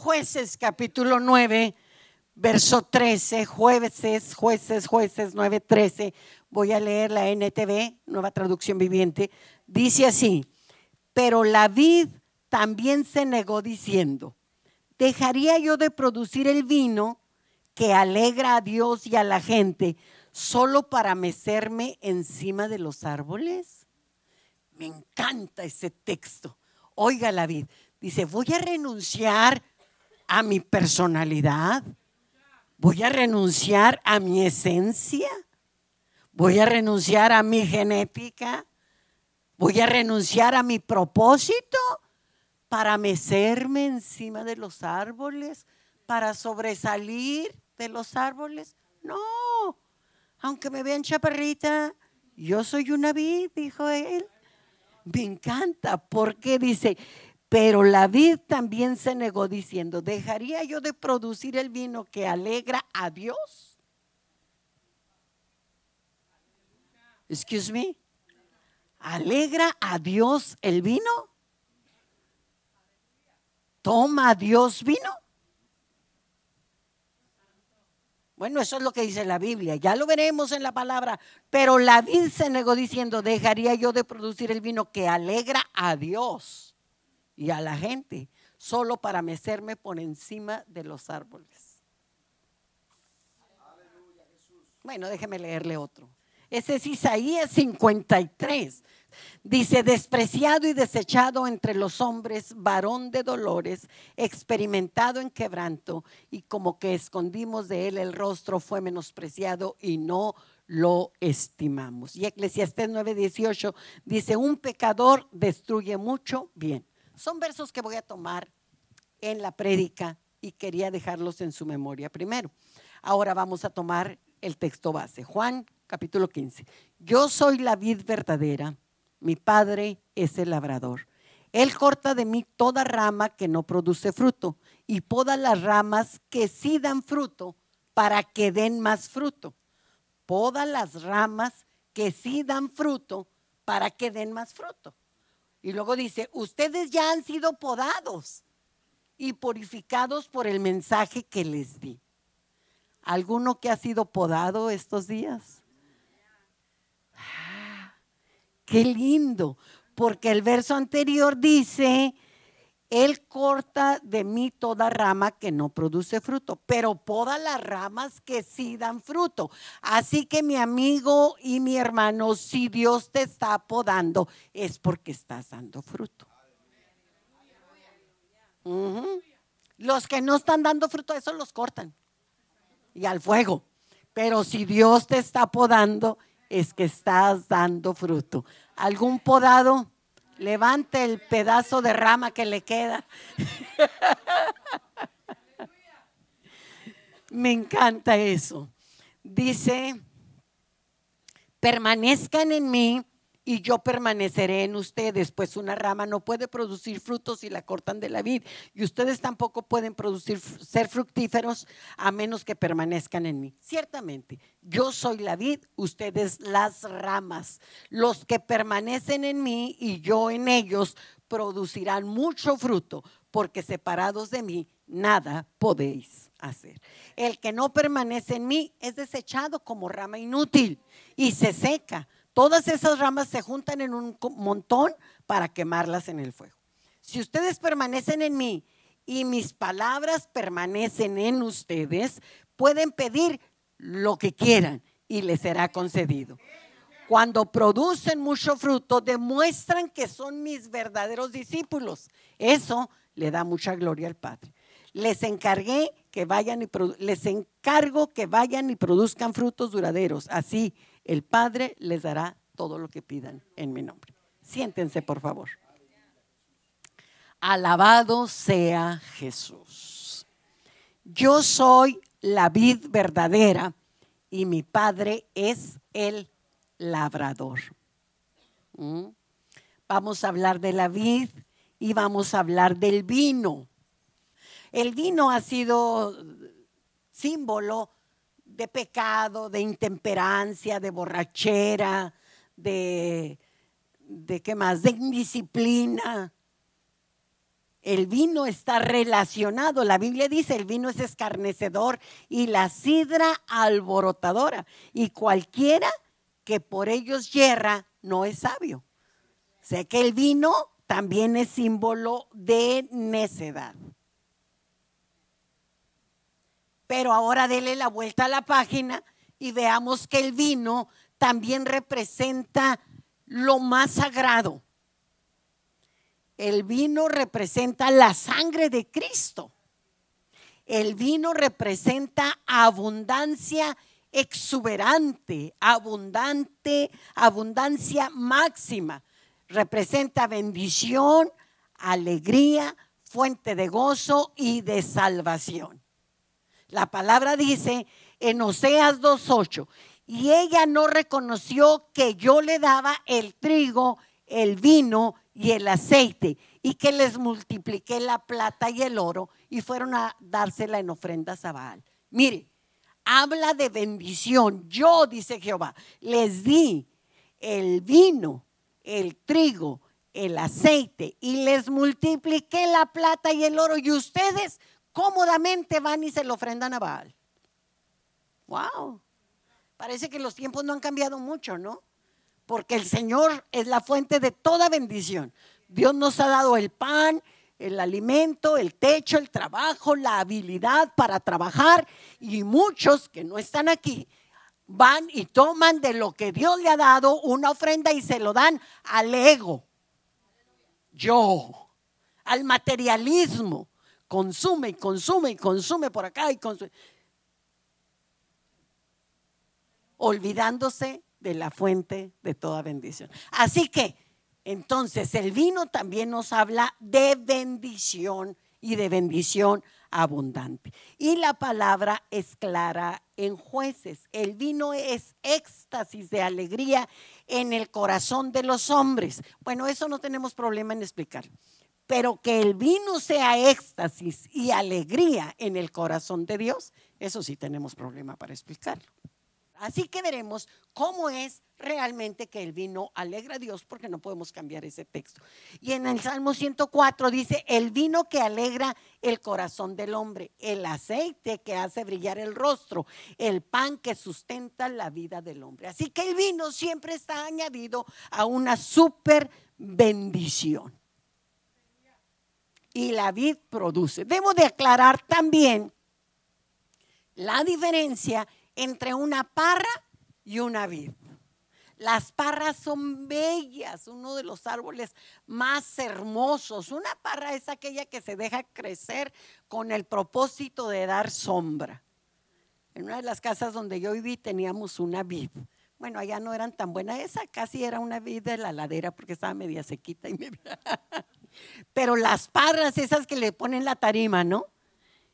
Jueces capítulo 9, verso 13, jueces, jueces, jueces 9, 13. Voy a leer la NTV, nueva traducción viviente. Dice así, pero la vid también se negó diciendo, ¿dejaría yo de producir el vino que alegra a Dios y a la gente solo para mecerme encima de los árboles? Me encanta ese texto. Oiga la vid, dice, voy a renunciar a mi personalidad, voy a renunciar a mi esencia, voy a renunciar a mi genética, voy a renunciar a mi propósito para mecerme encima de los árboles, para sobresalir de los árboles. No, aunque me vean chaparrita, yo soy una vid, dijo él. Me encanta porque dice, pero la vid también se negó diciendo, ¿dejaría yo de producir el vino que alegra a Dios? Excuse me. ¿Alegra a Dios el vino? ¿Toma Dios vino? Bueno, eso es lo que dice la Biblia. Ya lo veremos en la palabra. Pero la vid se negó diciendo, dejaría yo de producir el vino que alegra a Dios y a la gente, solo para mecerme por encima de los árboles. Bueno, déjeme leerle otro. Ese es Isaías 53. Dice, despreciado y desechado entre los hombres, varón de dolores, experimentado en quebranto, y como que escondimos de él el rostro, fue menospreciado y no lo estimamos. Y Eclesiastés 9:18 dice, un pecador destruye mucho bien. Son versos que voy a tomar en la prédica y quería dejarlos en su memoria primero. Ahora vamos a tomar el texto base. Juan capítulo 15. Yo soy la vid verdadera mi Padre es el labrador. Él corta de mí toda rama que no produce fruto y poda las ramas que sí dan fruto para que den más fruto. Poda las ramas que sí dan fruto para que den más fruto. Y luego dice, ustedes ya han sido podados y purificados por el mensaje que les di. ¿Alguno que ha sido podado estos días? Qué lindo, porque el verso anterior dice, Él corta de mí toda rama que no produce fruto, pero poda las ramas que sí dan fruto. Así que mi amigo y mi hermano, si Dios te está podando, es porque estás dando fruto. Los que no están dando fruto, eso los cortan y al fuego. Pero si Dios te está podando, es que estás dando fruto. ¿Algún podado? Levante el pedazo de rama que le queda. Me encanta eso. Dice, permanezcan en mí y yo permaneceré en ustedes, pues una rama no puede producir frutos si la cortan de la vid, y ustedes tampoco pueden producir ser fructíferos a menos que permanezcan en mí. Ciertamente, yo soy la vid, ustedes las ramas. Los que permanecen en mí y yo en ellos producirán mucho fruto, porque separados de mí nada podéis hacer. El que no permanece en mí es desechado como rama inútil y se seca Todas esas ramas se juntan en un montón para quemarlas en el fuego. Si ustedes permanecen en mí y mis palabras permanecen en ustedes, pueden pedir lo que quieran y les será concedido. Cuando producen mucho fruto, demuestran que son mis verdaderos discípulos. Eso le da mucha gloria al Padre. Les encargué que vayan y les encargo que vayan y produzcan frutos duraderos. Así el Padre les dará todo lo que pidan en mi nombre. Siéntense, por favor. Alabado sea Jesús. Yo soy la vid verdadera y mi Padre es el labrador. ¿Mm? Vamos a hablar de la vid y vamos a hablar del vino. El vino ha sido símbolo de pecado, de intemperancia, de borrachera, de, de qué más, de indisciplina. El vino está relacionado. La Biblia dice, el vino es escarnecedor y la sidra alborotadora. Y cualquiera que por ellos yerra no es sabio. Sé que el vino también es símbolo de necedad. Pero ahora dele la vuelta a la página y veamos que el vino también representa lo más sagrado. El vino representa la sangre de Cristo. El vino representa abundancia exuberante, abundante, abundancia máxima. Representa bendición, alegría, fuente de gozo y de salvación. La palabra dice en Oseas 2.8, y ella no reconoció que yo le daba el trigo, el vino y el aceite, y que les multipliqué la plata y el oro, y fueron a dársela en ofrendas a Baal. Mire, habla de bendición. Yo, dice Jehová, les di el vino, el trigo, el aceite, y les multipliqué la plata y el oro, y ustedes cómodamente van y se lo ofrendan a Baal. Wow. Parece que los tiempos no han cambiado mucho, ¿no? Porque el Señor es la fuente de toda bendición. Dios nos ha dado el pan, el alimento, el techo, el trabajo, la habilidad para trabajar y muchos que no están aquí van y toman de lo que Dios le ha dado una ofrenda y se lo dan al ego. Yo, al materialismo, consume y consume y consume por acá y consume. Olvidándose de la fuente de toda bendición. Así que, entonces, el vino también nos habla de bendición y de bendición abundante. Y la palabra es clara en jueces. El vino es éxtasis de alegría en el corazón de los hombres. Bueno, eso no tenemos problema en explicar pero que el vino sea éxtasis y alegría en el corazón de Dios, eso sí tenemos problema para explicarlo. Así que veremos cómo es realmente que el vino alegra a Dios, porque no podemos cambiar ese texto. Y en el Salmo 104 dice, el vino que alegra el corazón del hombre, el aceite que hace brillar el rostro, el pan que sustenta la vida del hombre. Así que el vino siempre está añadido a una super bendición y la vid produce. Debo de aclarar también la diferencia entre una parra y una vid. Las parras son bellas, uno de los árboles más hermosos. Una parra es aquella que se deja crecer con el propósito de dar sombra. En una de las casas donde yo viví teníamos una vid. Bueno, allá no eran tan buenas. Esa casi era una vid de la ladera porque estaba media sequita y media. Pero las parras, esas que le ponen la tarima, ¿no?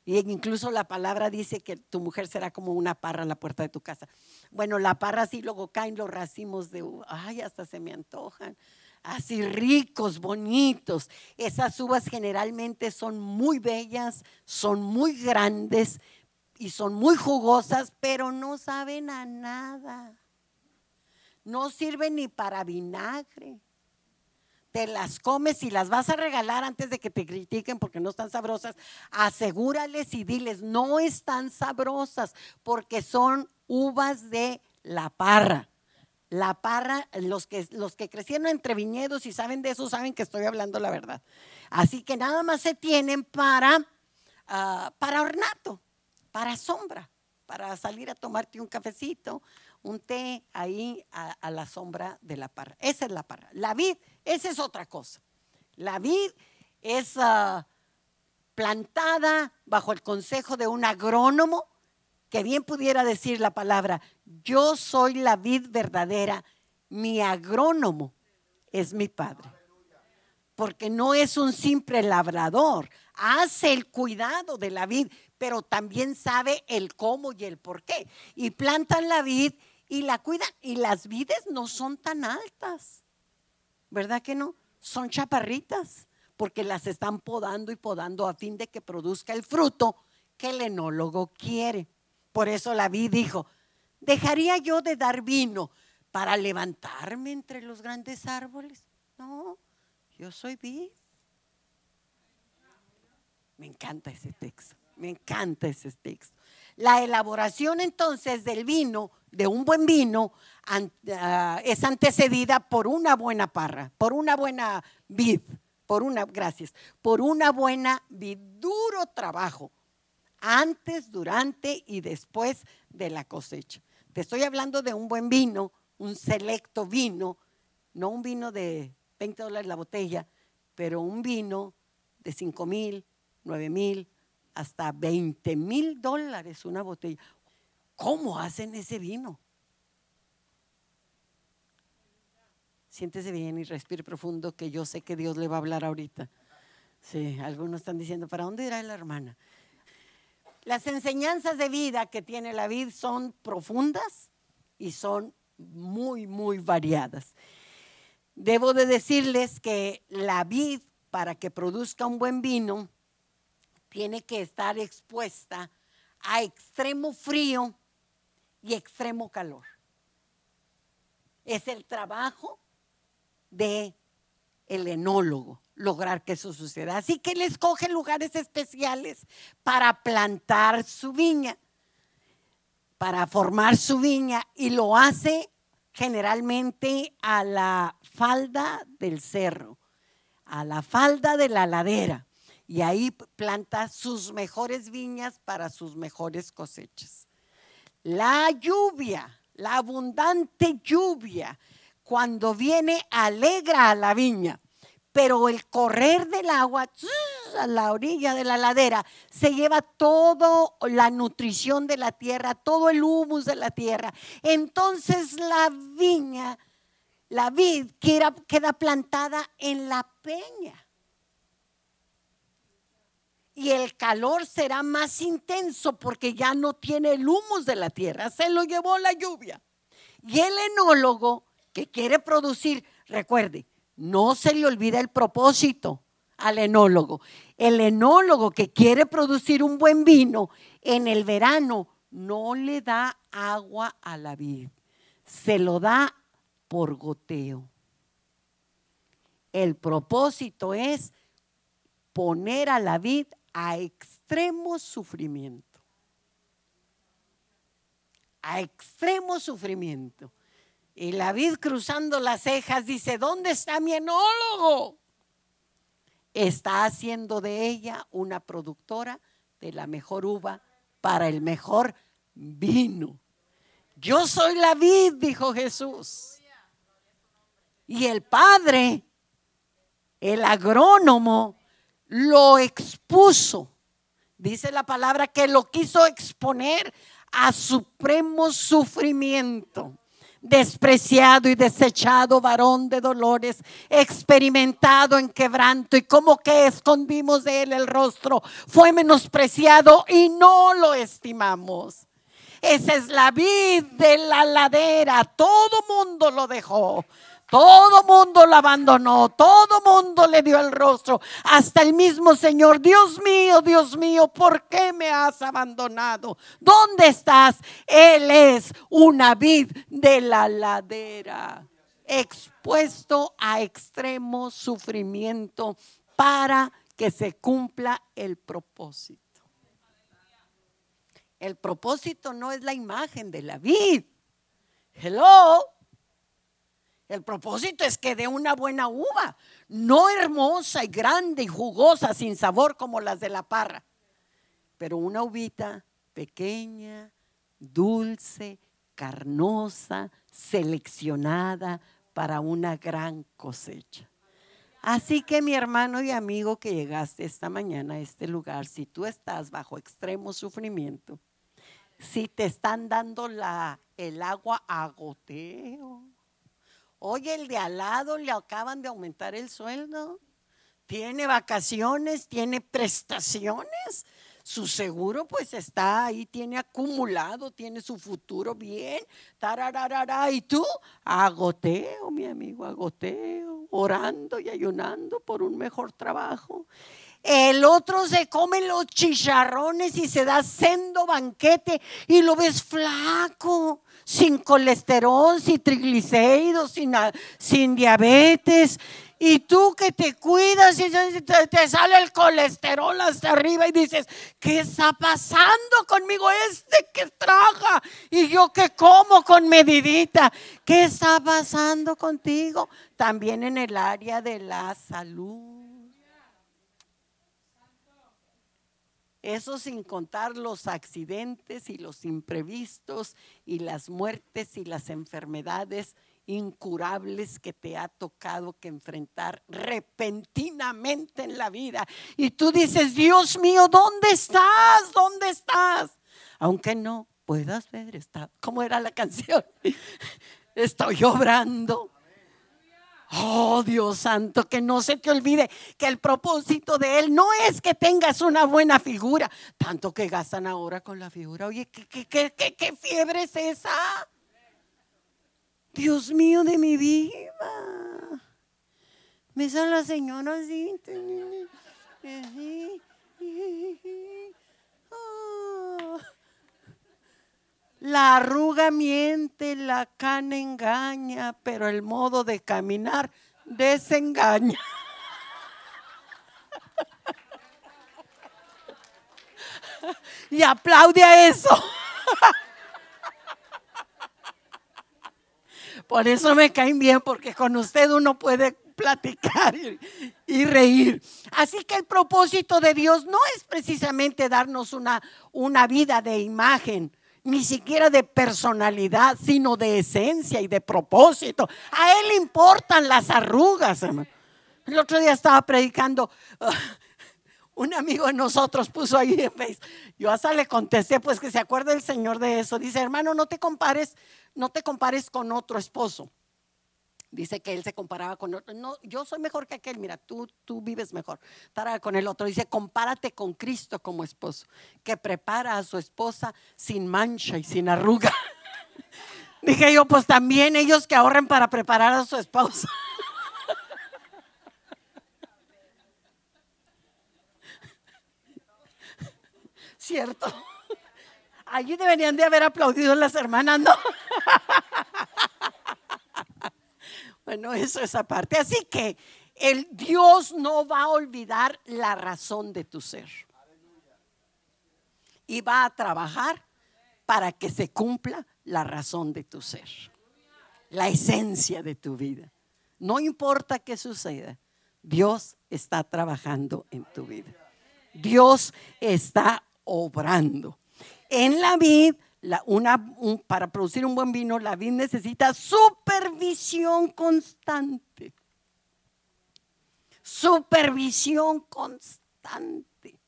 Y incluso la palabra dice que tu mujer será como una parra en la puerta de tu casa. Bueno, la parra sí, luego caen los racimos de uva. Ay, hasta se me antojan. Así ricos, bonitos. Esas uvas generalmente son muy bellas, son muy grandes y son muy jugosas, pero no saben a nada. No sirven ni para vinagre te las comes y las vas a regalar antes de que te critiquen porque no están sabrosas, asegúrales y diles, no están sabrosas porque son uvas de la parra. La parra, los que, los que crecieron entre viñedos y saben de eso, saben que estoy hablando la verdad. Así que nada más se tienen para, ah, para ornato, para sombra, para salir a tomarte un cafecito, un té ahí a, la sombra de la parra. Esa es la parra. La vid, esa es otra cosa. La vid es ah, plantada bajo el consejo de un agrónomo que bien pudiera decir la palabra, yo soy la vid verdadera, mi agrónomo es mi padre. Porque no es un simple labrador, hace el cuidado de la vid, pero también sabe el cómo y el por qué. Y plantan la vid y la cuidan. Y las vides no son tan altas, ¿verdad que no? Son chaparritas, porque las están podando y podando a fin de que produzca el fruto que el enólogo quiere. Por eso la vid dijo, ¿dejaría yo de dar vino para levantarme entre los grandes árboles? No, yo soy vid. Me encanta ese texto, me encanta ese texto. La elaboración entonces del vino, de un buen vino, ah, es antecedida por una buena parra, por una buena vid, por una, gracias, por una buena vid, duro trabajo, antes, durante y después de la cosecha. Te estoy hablando de un buen vino, un selecto vino, no un vino de 20 dólares la botella, pero un vino de 5 mil, 9 mil, hasta 20 mil dólares una botella. ¿Cómo hacen ese vino? Siéntese bien y respire profundo, que yo sé que Dios le va a hablar ahorita. Sí, algunos están diciendo, ¿para dónde irá la hermana? Las enseñanzas de vida que tiene la vid son profundas y son muy, muy variadas. Debo de decirles que la vid, para que produzca un buen vino, tiene que estar expuesta a extremo frío y extremo calor. Es el trabajo de el enólogo lograr que eso suceda. Así que él escoge lugares especiales para plantar su viña, para formar su viña y lo hace generalmente a la falda del cerro, a la falda de la ladera y ahí planta sus mejores viñas para sus mejores cosechas. La lluvia, la abundante lluvia, cuando viene alegra a la viña, pero el correr del agua a la orilla de la ladera se lleva toda la nutrición de la tierra, todo el humus de la tierra. Entonces la viña, la vid queda, plantada en la peña y el calor será más intenso porque ya no tiene el humus de la tierra, se lo llevó la lluvia. Y el enólogo que quiere producir, recuerde, no se le olvida el propósito al enólogo. El enólogo que quiere producir un buen vino en el verano no le da agua a la vid, se lo da por goteo. El propósito es poner a la vid a extremo sufrimiento. A extremo sufrimiento. Y la vid cruzando las cejas dice, ¿dónde está mi enólogo? Está haciendo de ella una productora de la mejor uva para el mejor vino. Yo soy la vid, dijo Jesús. Y el Padre, el agrónomo, lo expuso. Dice la palabra que lo quiso exponer a supremo sufrimiento. Despreciado y desechado varón de dolores, experimentado en quebranto y como que escondimos de él el rostro, fue menospreciado y no lo estimamos. Esa es la vida de la ladera, todo mundo lo dejó. Todo mundo lo abandonó, todo mundo le dio el rostro, hasta el mismo Señor. Dios mío, Dios mío, ¿por qué me has abandonado? ¿Dónde estás? Él es una vid de la ladera, expuesto a extremo sufrimiento para que se cumpla el propósito. El propósito no es la imagen de la vid. Hello. El propósito es que dé una buena uva, no hermosa y grande y jugosa, sin sabor como las de la parra, pero una uvita pequeña, dulce, carnosa, seleccionada para una gran cosecha. Así que mi hermano y amigo que llegaste esta mañana a este lugar, si tú estás bajo extremo sufrimiento, si te están dando la, el agua a goteo, Oye, el de al lado le acaban de aumentar el sueldo. Tiene vacaciones, tiene prestaciones. Su seguro pues está ahí, tiene acumulado, tiene su futuro bien. Tarararara. Y tú, agoteo, mi amigo, agoteo, orando y ayunando por un mejor trabajo. El otro se come los chicharrones y se da sendo banquete y lo ves flaco sin colesterol, sin triglicéridos, sin, sin diabetes. Y tú que te cuidas y te, sale el colesterol hasta arriba y dices, ¿qué está pasando conmigo este que traga? Y yo que como con medidita. ¿Qué está pasando contigo? También en el área de la salud. Eso sin contar los accidentes y los imprevistos y las muertes y las enfermedades incurables que te ha tocado que enfrentar repentinamente en la vida. Y tú dices, Dios mío, ¿dónde estás? ¿Dónde estás? Aunque no puedas ver, está, ¿cómo era la canción? Estoy obrando. Oh Dios santo, que no se te olvide que el propósito de Él no es que tengas una buena figura, tanto que gastan ahora con la figura. Oye, ¿qué, qué, qué, qué fiebre es esa? Dios mío de mi vida. Me sale la señora así. La arruga miente, la cana engaña, pero el modo de caminar desengaña. Y aplaude a eso. Por eso me caen bien, porque con usted uno puede platicar y, reír. Así que el propósito de Dios no es precisamente darnos una, una vida de imagen, ni siquiera de personalidad, sino de esencia y de propósito. A Él le importan las arrugas. El otro día estaba predicando. Un amigo de nosotros puso ahí en Facebook. Yo hasta le contesté, pues que se acuerde el Señor de eso. Dice, hermano, no te compares no te compares con otro esposo. Dice que él se comparaba con otro. No, yo soy mejor que aquel. Mira, tú, tú vives mejor. Estará con el otro. Dice, compárate con Cristo como esposo, que prepara a su esposa sin mancha y sin arruga. Dije yo, pues también ellos que ahorren para preparar a su esposa. ¿Cierto? Allí deberían de haber aplaudido las hermanas, ¿no? bueno, eso es aparte. Así que el Dios no va a olvidar la razón de tu ser. Y va a trabajar para que se cumpla la razón de tu ser. La esencia de tu vida. No importa qué suceda, Dios está trabajando en tu vida. Dios está obrando. En la para producir un buen vino, la vid necesita supervisión constante. Supervisión constante.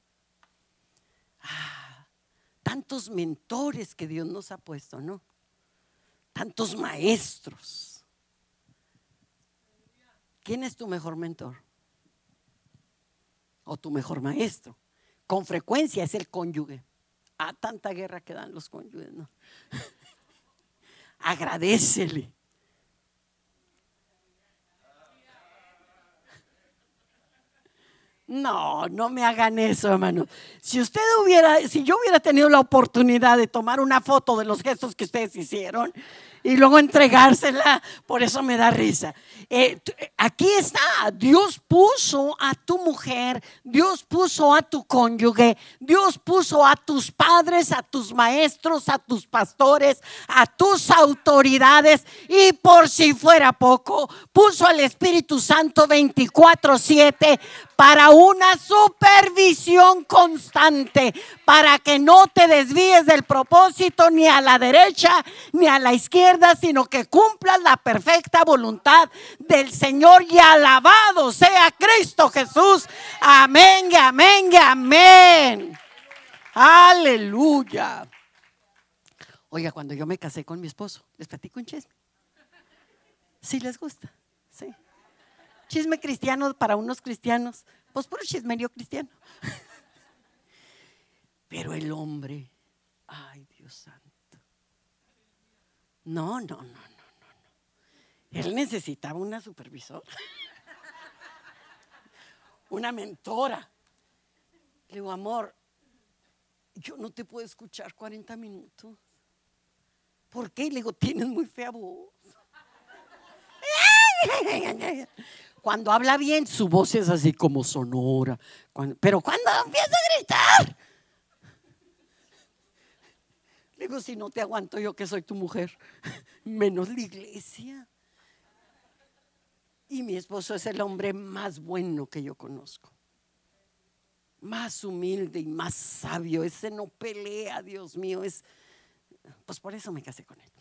Ah, tantos mentores que Dios nos ha puesto, ¿no? Tantos maestros. ¿Quién es tu mejor mentor? O tu mejor maestro. Con frecuencia es el cónyuge a tanta guerra que dan los cónyuges, ¿no? Agradecele. No, no me hagan eso, hermano. Si usted hubiera, si yo hubiera tenido la oportunidad de tomar una foto de los gestos que ustedes hicieron y luego entregársela, por eso me da risa. Eh, aquí está, Dios puso a tu mujer, Dios puso a tu cónyuge, Dios puso a tus padres, a tus maestros, a tus pastores, a tus autoridades y por si fuera poco, puso al Espíritu Santo 24/7 para una supervisión constante, para que no te desvíes del propósito ni a la derecha ni a la izquierda, sino que cumplas la perfecta voluntad del Señor y alabado sea Cristo Jesús. Amén, amén, amén. Aleluya. Oiga, cuando yo me casé con mi esposo, les platico un chisme. Si les gusta. Chisme cristiano para unos cristianos, pues puro chismerío cristiano. Pero el hombre, ay Dios santo. No, no, no, no, no. Él necesitaba una supervisora, una mentora. Le digo, amor, yo no te puedo escuchar 40 minutos. ¿Por qué? Le digo, tienes muy fea voz. cuando habla bien, su voz es así como sonora. pero cuando empieza a gritar, le digo, si no te aguanto yo que soy tu mujer, menos la iglesia. Y mi esposo es el hombre más bueno que yo conozco. Más humilde y más sabio. Ese no pelea, Dios mío. Es, pues por eso me casé con él.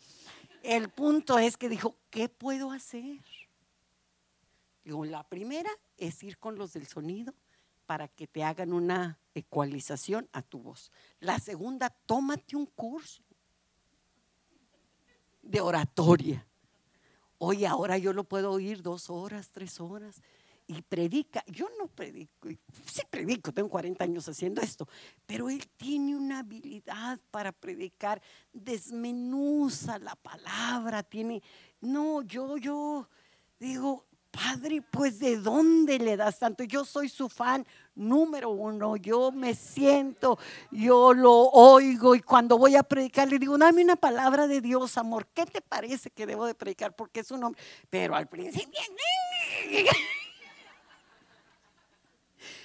El punto es que dijo, ¿qué puedo hacer? Digo, la primera es ir con los del sonido para que te hagan una ecualización a tu voz. La segunda, tómate un curso de oratoria. Oye, ahora yo lo puedo oír dos horas, tres horas y predica. Yo no predico, sí predico, tengo 40 años haciendo esto, pero él tiene una habilidad para predicar, desmenuza la palabra, tiene, no, yo, yo digo, Padre, pues de dónde le das tanto? Yo soy su fan número uno, yo me siento, yo lo oigo y cuando voy a predicar le digo, dame una palabra de Dios, amor, ¿qué te parece que debo de predicar? Porque es un hombre, pero al principio...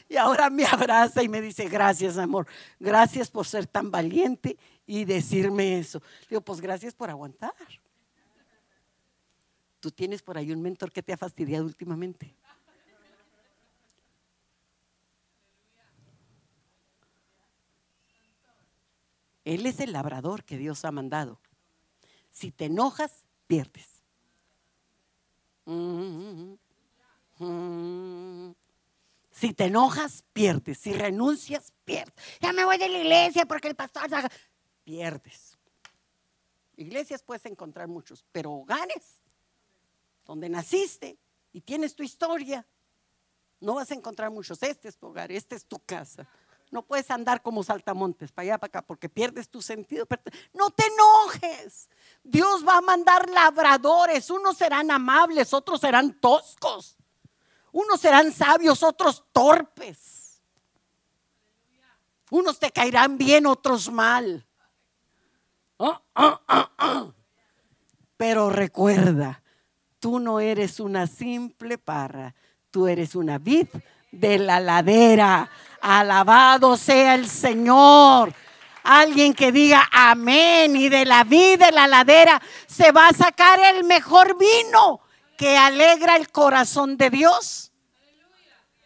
Y ahora me abraza y me dice, gracias amor, gracias por ser tan valiente y decirme eso. Digo, pues gracias por aguantar. Tú tienes por ahí un mentor que te ha fastidiado últimamente. Él es el labrador que Dios ha mandado. Si te enojas, pierdes. Si te enojas, pierdes. Si renuncias, pierdes. Ya me voy de la iglesia porque el pastor... Pierdes. Iglesias puedes encontrar muchos, pero hogares donde naciste y tienes tu historia, no vas a encontrar muchos. Este es tu hogar, esta es tu casa. No puedes andar como saltamontes para allá, para acá, porque pierdes tu sentido. No te enojes. Dios va a mandar labradores. Unos serán amables, otros serán toscos. Unos serán sabios, otros torpes. Unos te caerán bien, otros mal. Ah, ah, ah, Pero recuerda, tú no eres una simple parra, tú eres una vid de la ladera. Alabado sea el Señor. Alguien que diga amén y de la vid de la ladera se va a sacar el mejor vino que alegra el corazón de Dios.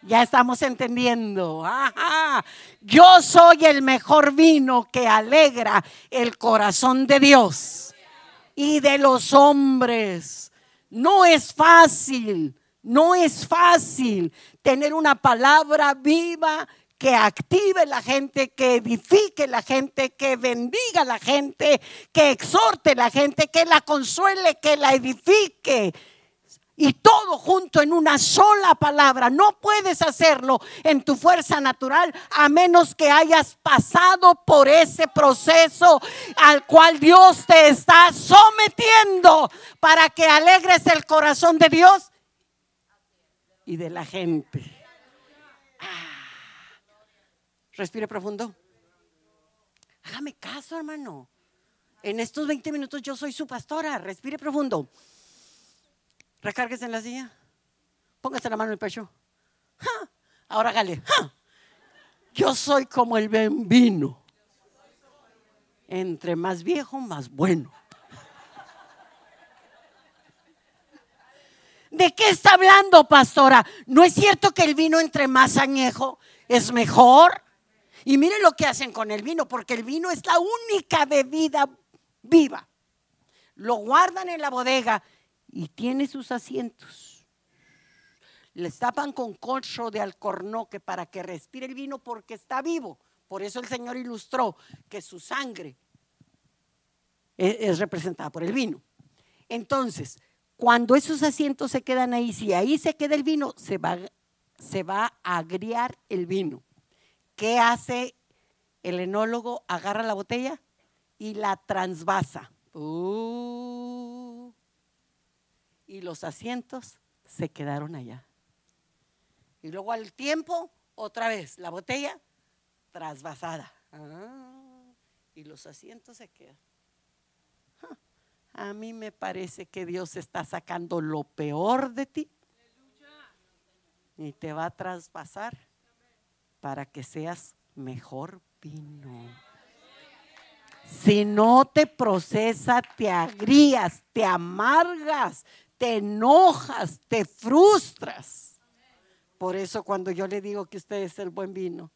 Ya estamos entendiendo. Yo soy el mejor vino que alegra el corazón de Dios y de los hombres. No es fácil, no es fácil tener una palabra viva que active la gente, que edifique la gente, que bendiga la gente, que exhorte la gente, que la consuele, que la edifique. Y todo junto en una sola palabra. No puedes hacerlo en tu fuerza natural a menos que hayas pasado por ese proceso al cual Dios te está sometiendo para que alegres el corazón de Dios y de la gente. Ah. Respire profundo. Hágame caso, hermano. En estos 20 minutos yo soy su pastora. Respire profundo. Recárguese en la silla. Póngase la mano en el pecho. Ahora hágale. Yo soy como el vino. Entre más viejo, más bueno. ¿De qué está hablando, pastora? ¿No es cierto que el vino entre más añejo es mejor? Y miren lo que hacen con el vino, porque el vino es la única bebida viva. Lo guardan en la bodega y tiene sus asientos. Le tapan con colcho de alcornoque para que respire el vino porque está vivo. Por eso el Señor ilustró que su sangre e-, es, representada por el vino. Entonces, cuando esos asientos se quedan ahí, si ahí se queda el vino, se va, se va a agriar el vino. ¿Qué hace el enólogo? Agarra la botella y la transvasa. Uh, y los asientos se quedaron allá. Y luego al tiempo, otra vez, la botella trasvasada. Ah, y los asientos se quedan. A mí me parece que Dios está sacando lo peor de ti y te va a traspasar para que seas mejor vino. Si no te procesa, te agrías, te amargas, te enojas, te frustras. Por eso cuando yo le digo que usted es el buen vino,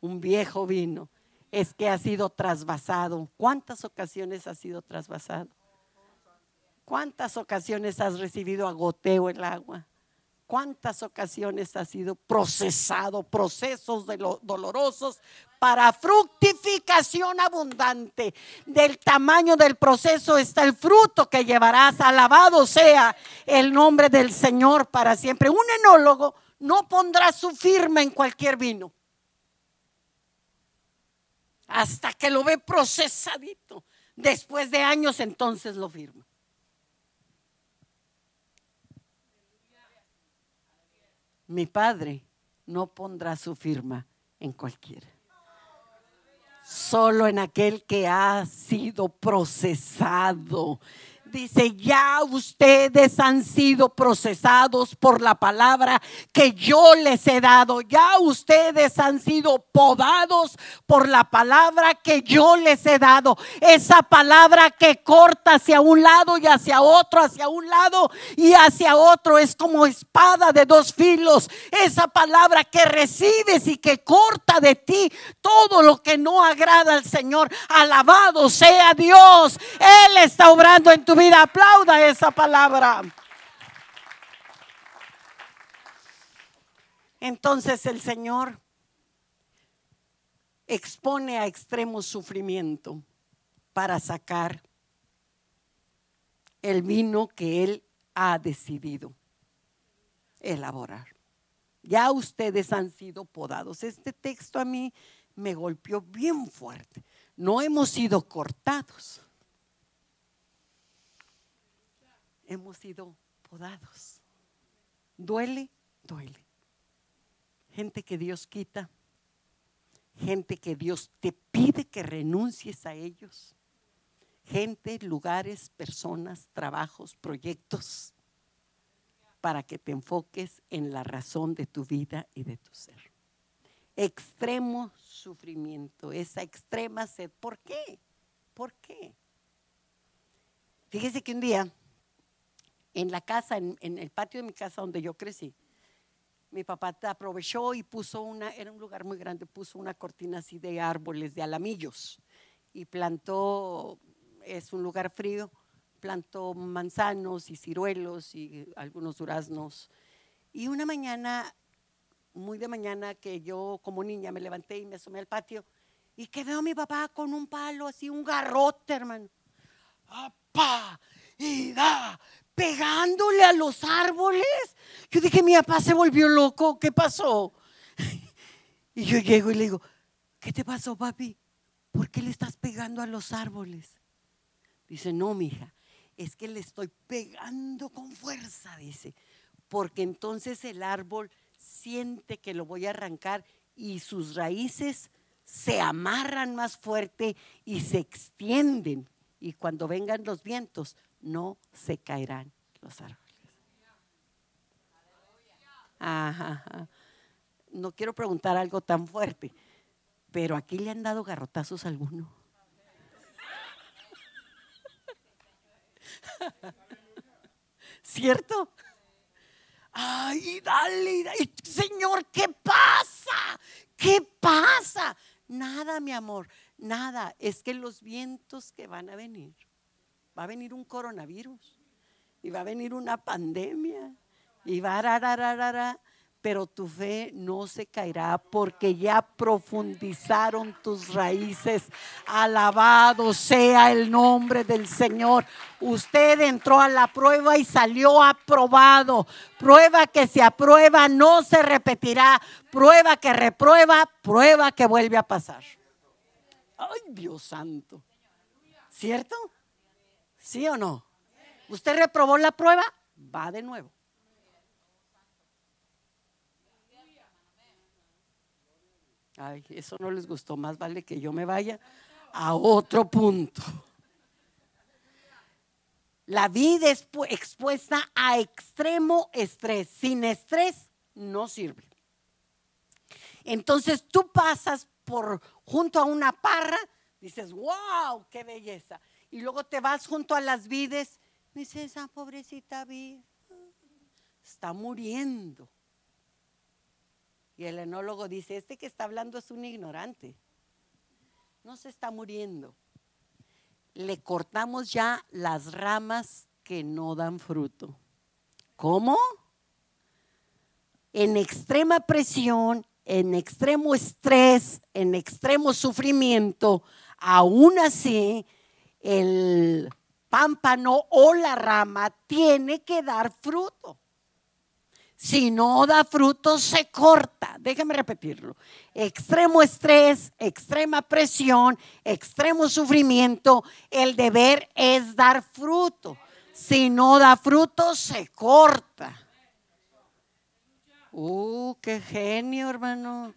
un viejo vino, es que ha sido trasvasado. ¿Cuántas ocasiones ha sido trasvasado? ¿Cuántas ocasiones has recibido agoteo el agua? ¿Cuántas ocasiones ha sido procesado, procesos de dolorosos para fructificación abundante? Del tamaño del proceso está el fruto que llevarás. Alabado sea el nombre del Señor para siempre. Un enólogo no pondrá su firma en cualquier vino hasta que lo ve procesadito. Después de años entonces lo firma. Mi Padre no pondrá su firma en cualquiera. Solo en aquel que ha sido procesado dice, ya ustedes han sido procesados por la palabra que yo les he dado. Ya ustedes han sido podados por la palabra que yo les he dado. Esa palabra que corta hacia un lado y hacia otro, hacia un lado y hacia otro. Es como espada de dos filos. Esa palabra que recibes y que corta de ti todo lo que no agrada al Señor. Alabado sea Dios. Él está obrando en tu vida. Aplauda esa palabra. Entonces el Señor expone a extremo sufrimiento para sacar el vino que Él ha decidido elaborar. Ya ustedes han sido podados. Este texto a mí me golpeó bien fuerte. No hemos sido cortados. Hemos sido podados. Duele, duele. Gente que Dios quita, gente que Dios te pide que renuncies a ellos, gente, lugares, personas, trabajos, proyectos, para que te enfoques en la razón de tu vida y de tu ser. Extremo sufrimiento, esa extrema sed. ¿Por qué? ¿Por qué? Fíjese que un día en la casa, en, el patio de mi casa donde yo crecí, mi papá aprovechó y puso una, era un lugar muy grande, puso una cortina así de árboles, de alamillos, y plantó, es un lugar frío, plantó manzanos y ciruelos y algunos duraznos. Y una mañana, muy de mañana, que yo como niña me levanté y me asomé al patio, y que veo a mi papá con un palo así, un garrote, hermano. ¡Apá! Y da, pegándole a los árboles. Yo dije, mi papá se volvió loco, ¿qué pasó? Y yo llego y le digo, ¿qué te pasó, papi? ¿Por qué le estás pegando a los árboles? Dice, no, mija, es que le estoy pegando con fuerza, dice, porque entonces el árbol siente que lo voy a arrancar y sus raíces se amarran más fuerte y se extienden. Y cuando vengan los vientos, no se caerán los árboles. No quiero preguntar algo tan fuerte, pero aquí le han dado garrotazos a alguno. ¿Cierto? Ay, dale, dale, Señor, ¿qué pasa? ¿Qué pasa? Nada, mi amor, nada. Es que los vientos que van a venir va a venir un coronavirus y va a venir una pandemia y va a pero tu fe no se caerá porque ya profundizaron tus raíces. Alabado sea el nombre del Señor. Usted entró a la prueba y salió aprobado. Prueba que se aprueba no se repetirá. Prueba que reprueba, prueba que vuelve a pasar. Ay, Dios santo. ¿Cierto? ¿Sí o no? ¿Usted reprobó la prueba? Va de nuevo. Ay, eso no les gustó. Más vale que yo me vaya a otro punto. La vida es expuesta a extremo estrés. Sin estrés no sirve. Entonces tú pasas por junto a una parra, dices, wow, qué belleza. Y luego te vas junto a las vides, dices, esa pobrecita vid está muriendo. Y el enólogo dice, este que está hablando es un ignorante. No se está muriendo. Le cortamos ya las ramas que no dan fruto. ¿Cómo? En extrema presión, en extremo estrés, en extremo sufrimiento, aún así el pámpano o la rama tiene que dar fruto. Si no da fruto, se corta. Déjame repetirlo. Extremo estrés, extrema presión, extremo sufrimiento. El deber es dar fruto. Si no da fruto, se corta. Uh, qué genio, hermano.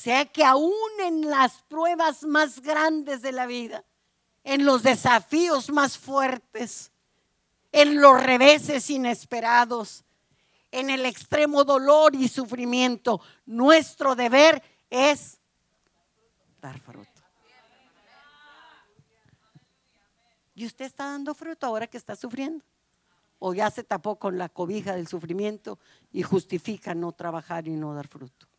Sea que aún en las pruebas más grandes de la vida, en los desafíos más fuertes, en los reveses inesperados, en el extremo dolor y sufrimiento, nuestro deber es dar fruto. ¿Y usted está dando fruto ahora que está sufriendo? ¿O ya se tapó con la cobija del sufrimiento y justifica no trabajar y no dar fruto?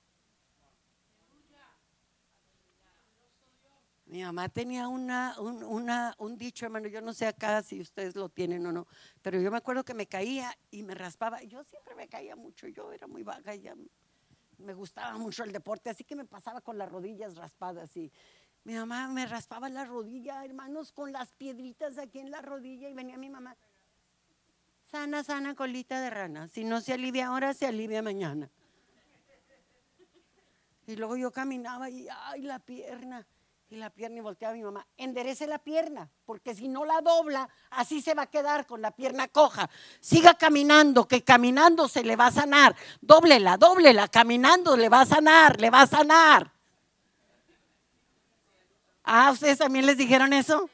Mi mamá tenía una, un, dicho, hermano, yo no sé acá si ustedes lo tienen o no, pero yo me acuerdo que me caía y me raspaba. Yo siempre me caía mucho, yo era muy vaga ya me gustaba mucho el deporte, así que me pasaba con las rodillas raspadas y mi mamá me raspaba la rodilla, hermanos, con las piedritas aquí en la rodilla y venía mi mamá. Sana, sana colita de rana. Si no se alivia ahora, se alivia mañana. Y luego yo caminaba y, ay, la pierna y la pierna y volteaba a mi mamá, enderece la pierna, porque si no la dobla, así se va a quedar con la pierna coja. Siga caminando, que caminando se le va a sanar. Dóblela, dóblela, caminando le va a sanar, le va a sanar. Ah, ¿ustedes también les dijeron eso?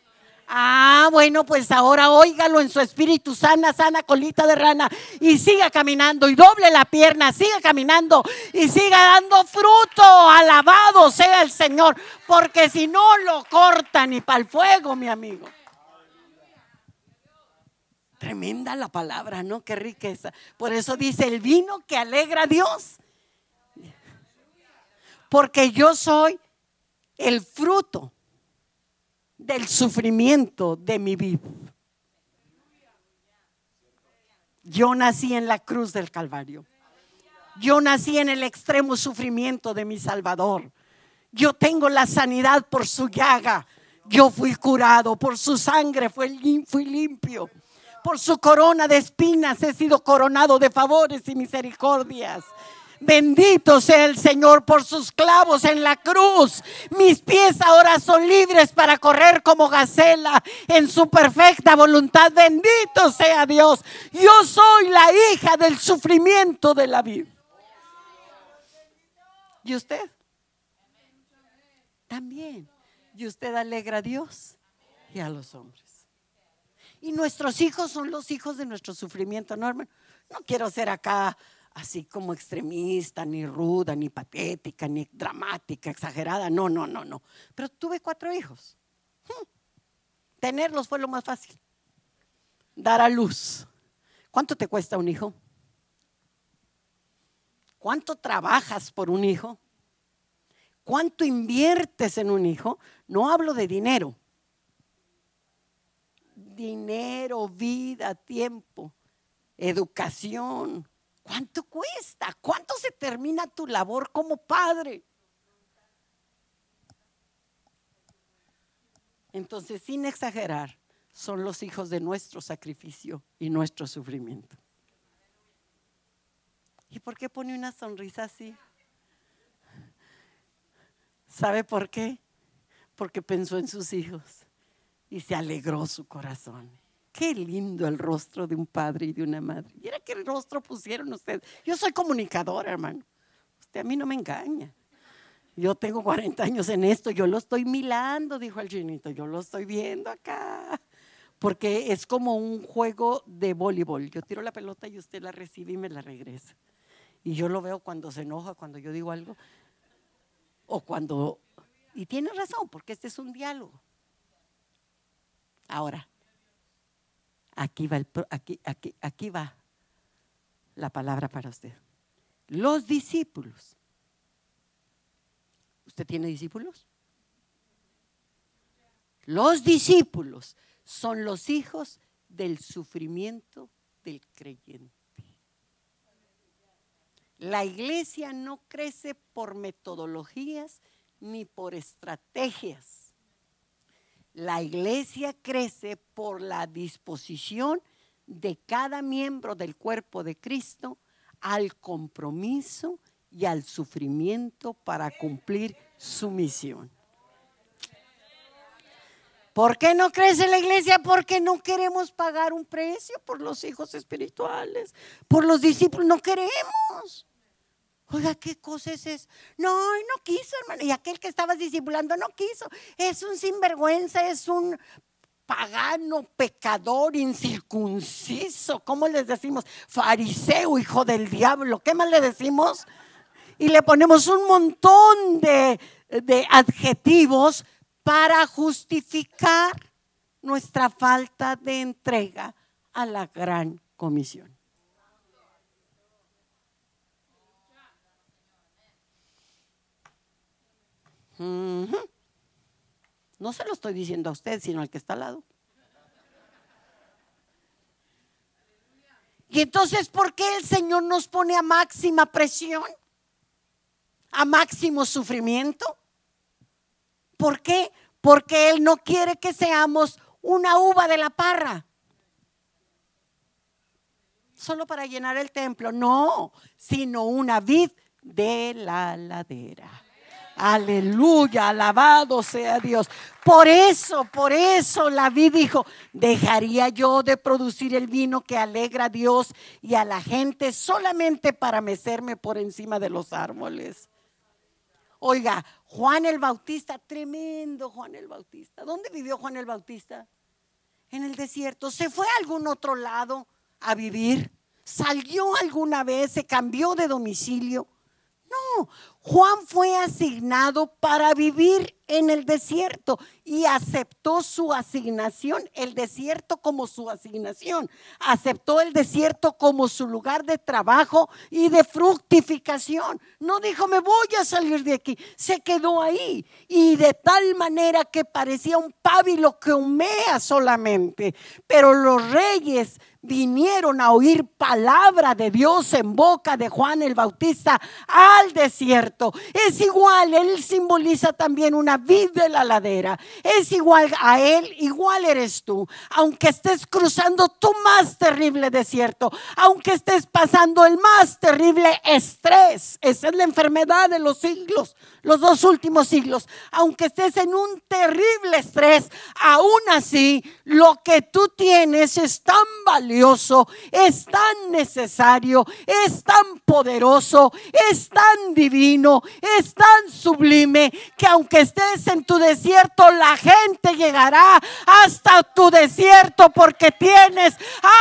Ah, bueno, pues ahora óigalo en su espíritu, sana, sana colita de rana y siga caminando y doble la pierna, siga caminando y siga dando fruto. Alabado sea el Señor, porque si no lo cortan ni para el fuego, mi amigo. Tremenda la palabra, ¿no? Qué riqueza. Por eso dice el vino que alegra a Dios. Porque yo soy el fruto del sufrimiento de mi vida. Yo nací en la cruz del Calvario. Yo nací en el extremo sufrimiento de mi Salvador. Yo tengo la sanidad por su llaga. Yo fui curado. Por su sangre fui, limpio. Por su corona de espinas he sido coronado de favores y misericordias. Bendito sea el Señor por sus clavos en la cruz. Mis pies ahora son libres para correr como gacela en su perfecta voluntad. Bendito sea Dios. Yo soy la hija del sufrimiento de la vida. ¿Y usted? También. Y usted alegra a Dios y a los hombres. Y nuestros hijos son los hijos de nuestro sufrimiento, ¿no, No quiero ser acá así como extremista, ni ruda, ni patética, ni dramática, exagerada. No, no, no, no. Pero tuve cuatro hijos. Hmm. Tenerlos fue lo más fácil. Dar a luz. ¿Cuánto te cuesta un hijo? ¿Cuánto trabajas por un hijo? ¿Cuánto inviertes en un hijo? No hablo de dinero. Dinero, vida, tiempo, educación, ¿Cuánto cuesta? ¿Cuánto se termina tu labor como padre? Entonces, sin exagerar, son los hijos de nuestro sacrificio y nuestro sufrimiento. ¿Y por qué pone una sonrisa así? ¿Sabe por qué? Porque pensó en sus hijos y se alegró su corazón. Qué lindo el rostro de un padre y de una madre. Mira qué rostro pusieron ustedes. Yo soy comunicadora, hermano. Usted a mí no me engaña. Yo tengo 40 años en esto, yo lo estoy milando, dijo el chinito, yo lo estoy viendo acá. porque es como un juego de voleibol. Yo tiro la pelota y usted la recibe y me la regresa. Y yo lo veo cuando se enoja, cuando yo digo algo, o cuando... Y tiene razón, porque este es un diálogo. Ahora, aquí va, el, aquí, aquí, aquí va la palabra para usted. Los discípulos. ¿Usted tiene discípulos? Los discípulos son los hijos del sufrimiento del creyente. La iglesia no crece por metodologías ni por estrategias. La iglesia crece por la disposición de cada miembro del cuerpo de Cristo al compromiso y al sufrimiento para cumplir su misión. ¿Por qué no crece la iglesia? Porque no queremos pagar un precio por los hijos espirituales, por los discípulos, no queremos. Oiga, ¿qué cosa es eso? No, no quiso, hermano. Y aquel que estabas discipulando no quiso. Es un sinvergüenza, es un pagano, pecador, incircunciso. ¿Cómo les decimos? Fariseo, hijo del diablo. ¿Qué más le decimos? Y le ponemos un montón de adjetivos para justificar nuestra falta de entrega a la gran comisión. No se lo estoy diciendo a usted, sino al que está al lado. Y entonces, ¿por qué el Señor nos pone a máxima presión? A máximo sufrimiento. ¿Por qué? Porque Él no quiere que seamos una uva de la parra. Solo para llenar el templo, no, sino una vid de la ladera. Aleluya, alabado sea Dios. Por eso, por eso la vid dijo, dejaría yo de producir el vino que alegra a Dios y a la gente solamente para mecerme por encima de los árboles. Oiga, Juan el Bautista, tremendo Juan el Bautista. ¿Dónde vivió Juan el Bautista? En el desierto. ¿Se fue a algún otro lado a vivir? ¿Salió alguna vez? ¿Se cambió de domicilio? No, Juan fue asignado para vivir en el desierto y aceptó su asignación, el desierto como su asignación. Aceptó el desierto como su lugar de trabajo y de fructificación. No dijo, me voy a salir de aquí. Se quedó ahí y de tal manera que parecía un pábilo que humea solamente. Pero los reyes vinieron a oír palabra de Dios en boca de Juan el Bautista al desierto. Es igual, él simboliza también una vida de la ladera. Es igual a él, igual eres tú. Aunque estés cruzando tu más terrible desierto, aunque estés pasando el más terrible estrés, esa es la enfermedad de los siglos, los dos últimos siglos. Aunque estés en un terrible estrés, aún así lo que tú tienes es tan valioso, es tan necesario, es tan poderoso, es tan divino, es tan sublime que aunque estés en tu desierto, la gente llegará hasta tu desierto porque tienes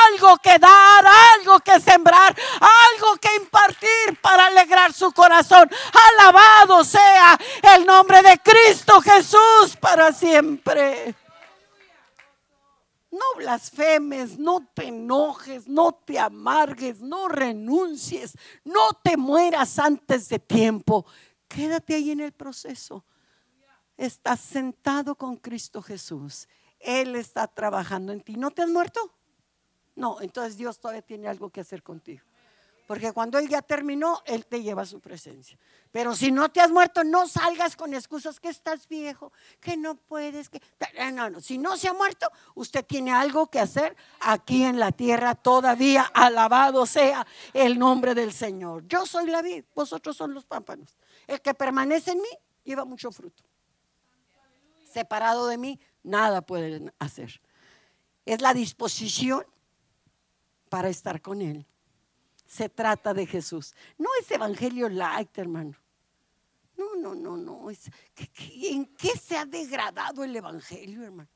algo que dar, algo que sembrar, algo que impartir para alegrar su corazón. Alabado sea el nombre de Cristo Jesús para siempre. No blasfemes, no te enojes, no te amargues, no renuncies, no te mueras antes de tiempo. Quédate ahí en el proceso. Estás sentado con Cristo Jesús. Él está trabajando en ti. ¿No te has muerto? No, entonces Dios todavía tiene algo que hacer contigo. Porque cuando Él ya terminó, Él te lleva a su presencia. Pero si no te has muerto, no salgas con excusas que estás viejo, que no puedes, que... No, no, si no se ha muerto, usted tiene algo que hacer aquí en la tierra todavía. Alabado sea el nombre del Señor. Yo soy la vid, vosotros son los pámpanos. El que permanece en mí lleva mucho fruto. Separado de mí, nada pueden hacer. Es la disposición para estar con Él se trata de Jesús. No es evangelio light, hermano. No, no, no, no. ¿En qué se ha degradado el evangelio, hermano?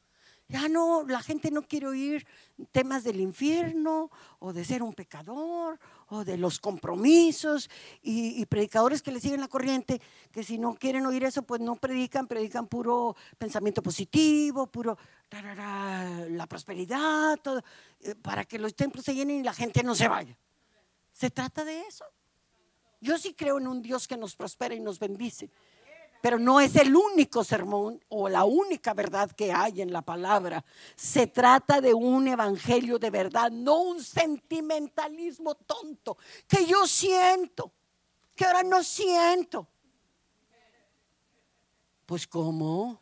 Ya no, la gente no quiere oír temas del infierno o de ser un pecador o de los compromisos y, predicadores que le siguen la corriente, que si no quieren oír eso, pues no predican, predican puro pensamiento positivo, puro la prosperidad, eh, para que los templos se llenen y la gente no se vaya. ¿Se trata de eso? Yo sí creo en un Dios que nos prospera y nos bendice. Pero no es el único sermón o la única verdad que hay en la palabra. Se trata de un evangelio de verdad, no un sentimentalismo tonto que yo siento, que ahora no siento. Pues ¿cómo?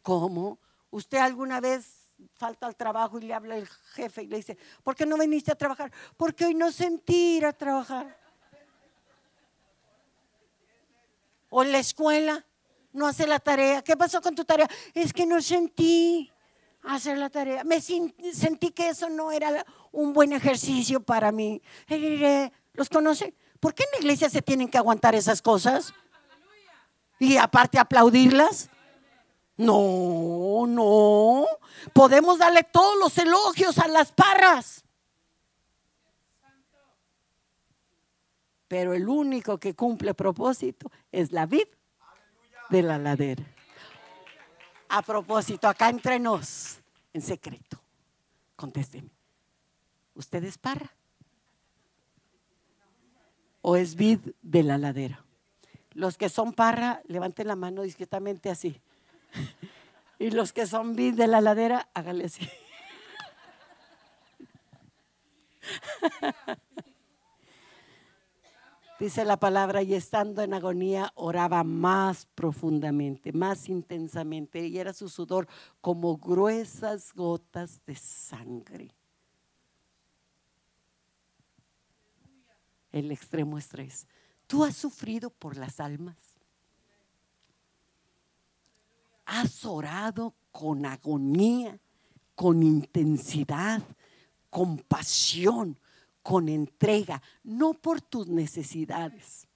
¿Cómo? ¿Usted alguna vez falta al trabajo y le habla el jefe y le dice, ¿por qué no viniste a trabajar? Porque hoy no sentí ir a trabajar. O en la escuela, no hace la tarea. ¿Qué pasó con tu tarea? Es que no sentí hacer la tarea. Me sentí que eso no era un buen ejercicio para mí. ¿Los conoce? ¿Por qué en la iglesia se tienen que aguantar esas cosas? Y aparte aplaudirlas. No, no. Podemos darle todos los elogios a las parras. Pero el único que cumple propósito es la vid de la ladera. A propósito, acá entre nos, en secreto, contésteme. ¿Usted es parra? ¿O es vid de la ladera? Los que son parra, levanten la mano discretamente así. Y los que son vid de la ladera, hágale así. dice la palabra, y estando en agonía oraba más profundamente, más intensamente, y era su sudor como gruesas gotas de sangre. El extremo estrés. ¿Tú has sufrido por las almas? ¿Has orado con agonía, con intensidad, con pasión? con entrega, no por tus necesidades.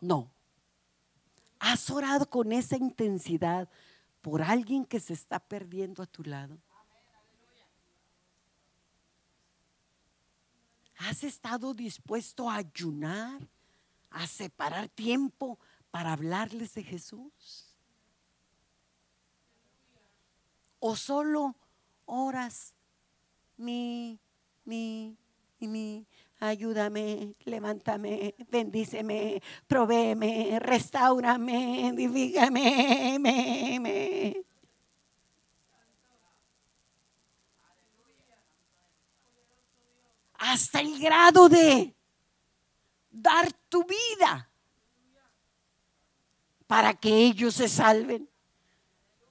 No. ¿Has orado con esa intensidad por alguien que se está perdiendo a tu lado? ¿Has estado dispuesto a ayunar, a separar tiempo para hablarles de Jesús? ¿O solo oras mi mi, mi, ayúdame, levántame, bendíceme, provéeme, restaurame, edifícame, me, me. Hasta el grado de dar tu vida para que ellos se salven.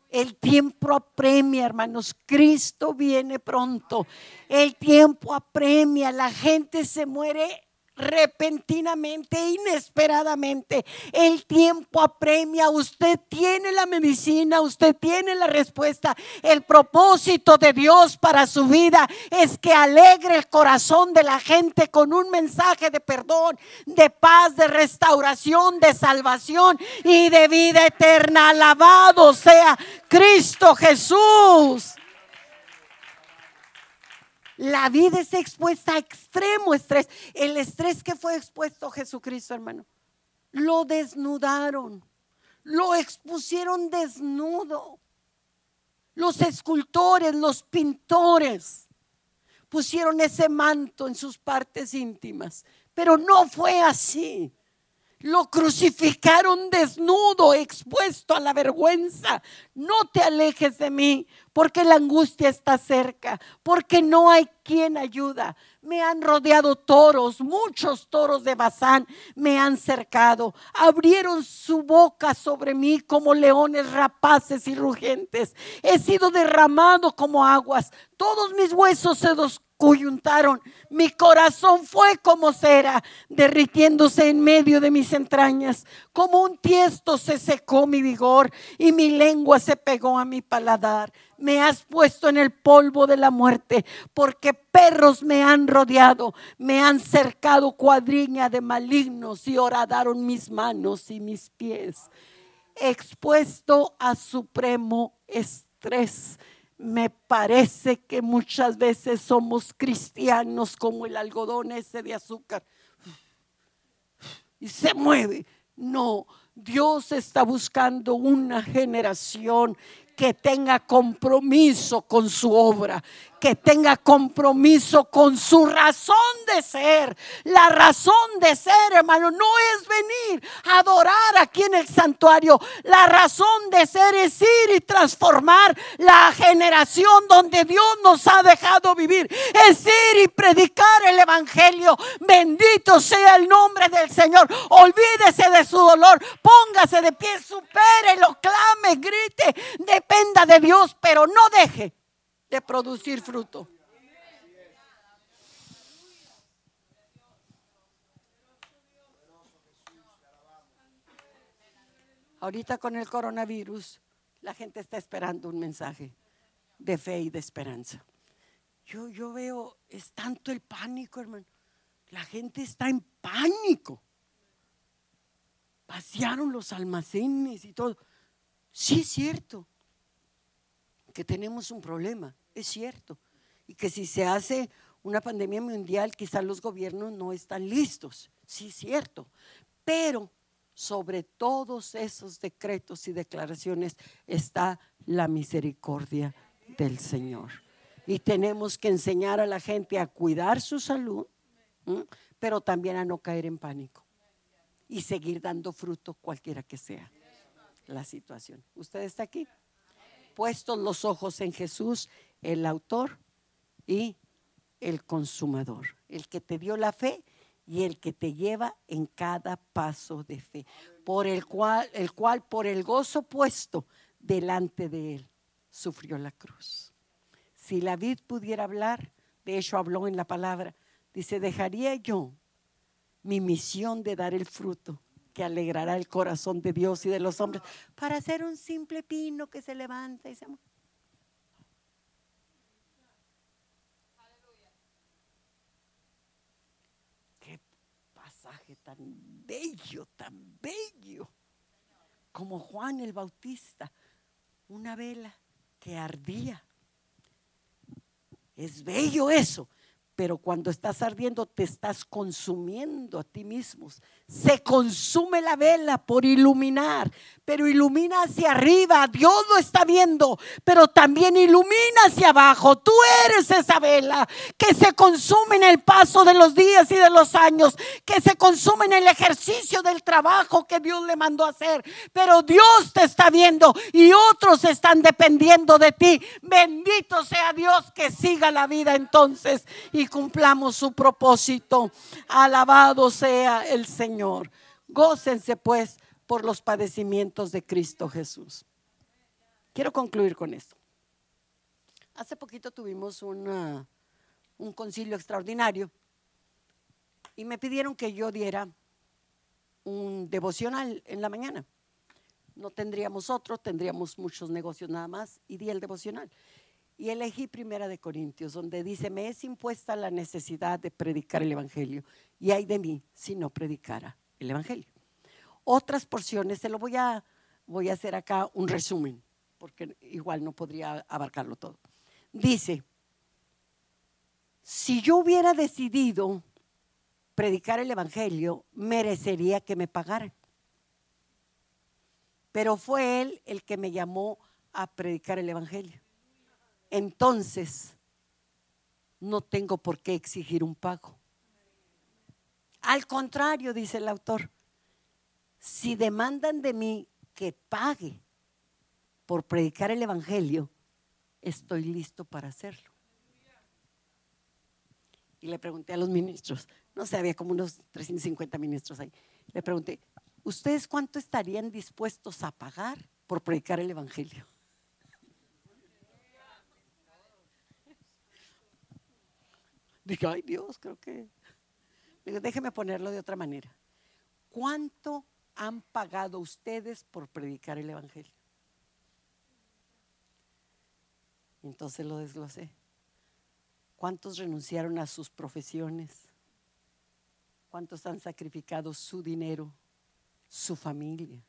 El tiempo apremia, hermanos. Cristo viene pronto. El tiempo apremia. La gente se muere repentinamente, inesperadamente. El tiempo apremia, usted tiene la medicina, usted tiene la respuesta. El propósito de Dios para su vida es que alegre el corazón de la gente con un mensaje de perdón, de paz, de restauración, de salvación y de vida eterna. Alabado sea Cristo Jesús. La vida es expuesta a extremo estrés. El estrés que fue expuesto Jesucristo, hermano. Lo desnudaron. Lo expusieron desnudo. Los escultores, los pintores pusieron ese manto en sus partes íntimas. Pero no fue así. Lo crucificaron desnudo, expuesto a la vergüenza. No te alejes de mí, porque la angustia está cerca, porque no hay quien ayuda. Me han rodeado toros, muchos toros de Bazán me han cercado. Abrieron su boca sobre mí como leones rapaces y rugientes. He sido derramado como aguas. Todos mis huesos se coyuntaron. Mi corazón fue como cera, derritiéndose en medio de mis entrañas. Como un tiesto se secó mi vigor y mi lengua se pegó a mi paladar. Me has puesto en el polvo de la muerte, porque perros me han rodeado, me han cercado cuadriña de malignos y horadaron mis manos y mis pies. Expuesto a supremo estrés 3. Me parece que muchas veces somos cristianos como el algodón ese de azúcar. Y se mueve. No, Dios está buscando una generación que tenga compromiso con su obra, que tenga compromiso con su razón de ser. La razón de ser, hermano, no es venir a adorar aquí en el santuario. La razón de ser es ir y transformar la generación donde Dios nos ha dejado vivir. Es ir y predicar el Evangelio. Bendito sea el nombre del Señor. Olvídese de su dolor. Póngase de pie, supere, lo clame, grite. Dependa de Dios, pero no deje de producir fruto. Ahorita con el coronavirus, la gente está esperando un mensaje de fe y de esperanza. Yo, yo veo, es tanto el pánico, hermano. La gente está en pánico. Vaciaron los almacenes y todo. Sí, es cierto que tenemos un problema es cierto. Y que si se hace una pandemia mundial, quizás los gobiernos no están listos. Sí, es cierto. Pero sobre todos esos decretos y declaraciones está la misericordia del Señor. Y tenemos que enseñar a la gente a cuidar su salud, pero también a no caer en pánico y seguir dando fruto cualquiera que sea la situación. ¿Usted está aquí? Puestos los ojos en Jesús, el autor y el consumador, el que te dio la fe y el que te lleva en cada paso de fe, por el cual, el cual por el gozo puesto delante de él sufrió la cruz. Si la vid pudiera hablar, de hecho habló en la palabra, dice, dejaría yo mi misión de dar el fruto que alegrará el corazón de Dios y de los hombres para ser un simple pino que se levanta y se tan bello, tan bello, como Juan el Bautista, una vela que ardía. Es bello eso, pero cuando estás ardiendo te estás consumiendo a ti mismos. Se consume la vela por iluminar, pero ilumina hacia arriba, Dios lo está viendo, pero también ilumina hacia abajo. Tú eres esa vela que se consume en el paso de los días y de los años, que se consume en el ejercicio del trabajo que Dios le mandó hacer, pero Dios te está viendo y otros están dependiendo de ti. Bendito sea Dios que siga la vida entonces y cumplamos su propósito. Alabado sea el Señor. Gócense pues por los padecimientos de Cristo Jesús. Quiero concluir con esto. Hace poquito tuvimos un concilio extraordinario y me pidieron que yo diera un devocional en la mañana. No tendríamos otro, tendríamos muchos negocios nada más y di el devocional. Y elegí Primera de Corintios, donde dice, me es impuesta la necesidad de predicar el Evangelio, y hay de mí si no predicara el Evangelio. Otras porciones, se lo voy a, voy a hacer acá un resumen, porque igual no podría abarcarlo todo. Dice, si yo hubiera decidido predicar el Evangelio, merecería que me pagaran. Pero fue Él el que me llamó a predicar el Evangelio entonces no tengo por qué exigir un pago. Al contrario, dice el autor, si demandan de mí que pague por predicar el Evangelio, estoy listo para hacerlo. Y le pregunté a los ministros, no sé, había como unos 350 ministros ahí. Le pregunté, ¿ustedes cuánto estarían dispuestos a pagar por predicar el Evangelio? Dije, ay Dios, creo que... déjeme ponerlo de otra manera. ¿Cuánto han pagado ustedes por predicar el Evangelio? Entonces lo desglosé. ¿Cuántos renunciaron a sus profesiones? ¿Cuántos han sacrificado su dinero, su familia?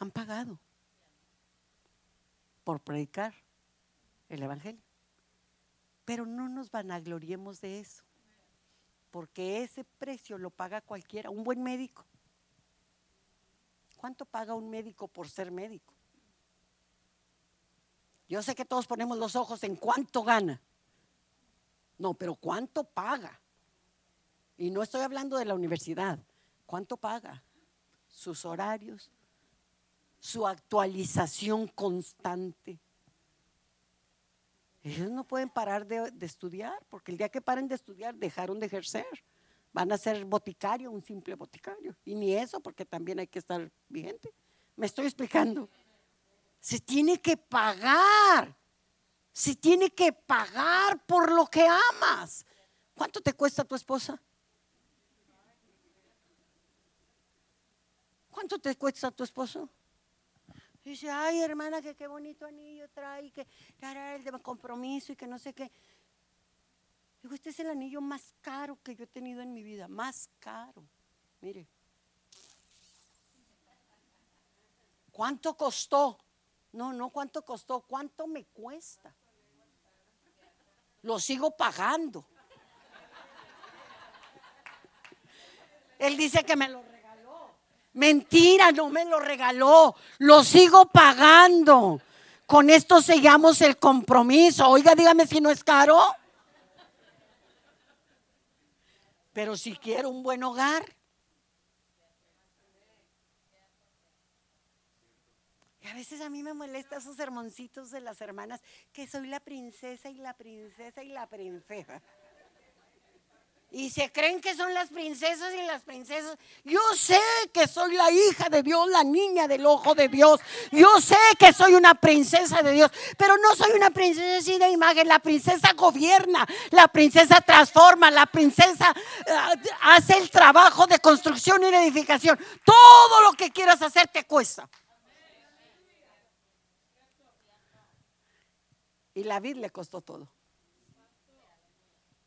Han pagado por predicar el Evangelio. Pero no nos vanagloriemos de eso, porque ese precio lo paga cualquiera, un buen médico. ¿Cuánto paga un médico por ser médico? Yo sé que todos ponemos los ojos en cuánto gana. No, pero ¿cuánto paga? Y no estoy hablando de la universidad. ¿Cuánto paga? Sus horarios, su actualización constante. Ellos no pueden parar de, estudiar, porque el día que paren de estudiar dejaron de ejercer. Van a ser boticario, un simple boticario. Y ni eso, porque también hay que estar vigente. Me estoy explicando. Se tiene que pagar. Se tiene que pagar por lo que amas. ¿Cuánto te cuesta tu esposa? ¿Cuánto te cuesta tu esposo? Dice, ay hermana, que qué bonito anillo trae, que el de compromiso y que no sé qué. Digo, este es el anillo más caro que yo he tenido en mi vida, más caro. Mire. ¿Cuánto costó? No, no cuánto costó, cuánto me cuesta. Lo sigo pagando. Él dice que me lo Mentira, no me lo regaló. Lo sigo pagando. Con esto sellamos el compromiso. Oiga, dígame si no es caro. Pero si quiero un buen hogar. Y a veces a mí me molesta esos sermoncitos de las hermanas que soy la princesa y la princesa y la princesa. Y se creen que son las princesas y las princesas. Yo sé que soy la hija de Dios, la niña del ojo de Dios. Yo sé que soy una princesa de Dios, pero no soy una princesa así de imagen. La princesa gobierna, la princesa transforma, la princesa uh, hace el trabajo de construcción y de edificación. Todo lo que quieras hacer te cuesta. Y la vida le costó todo.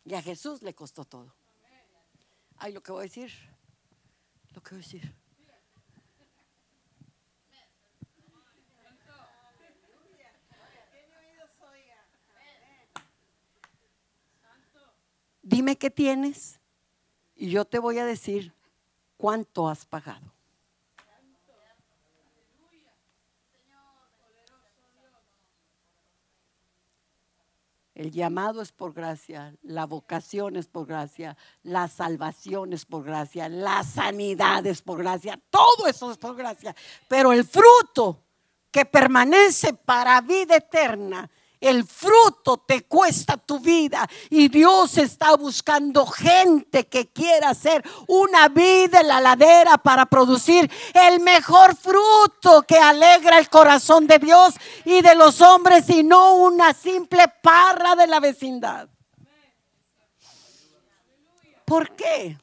Y a Jesús le costó todo. Ay, lo que voy a decir, lo que voy a decir. Dime qué tienes y yo te voy a decir cuánto has pagado. El llamado es por gracia, la vocación es por gracia, la salvación es por gracia, la sanidad es por gracia, todo eso es por gracia. Pero el fruto que permanece para vida eterna el fruto te cuesta tu vida y Dios está buscando gente que quiera hacer una vida en la ladera para producir el mejor fruto que alegra el corazón de Dios y de los hombres y no una simple parra de la vecindad. ¿Por qué?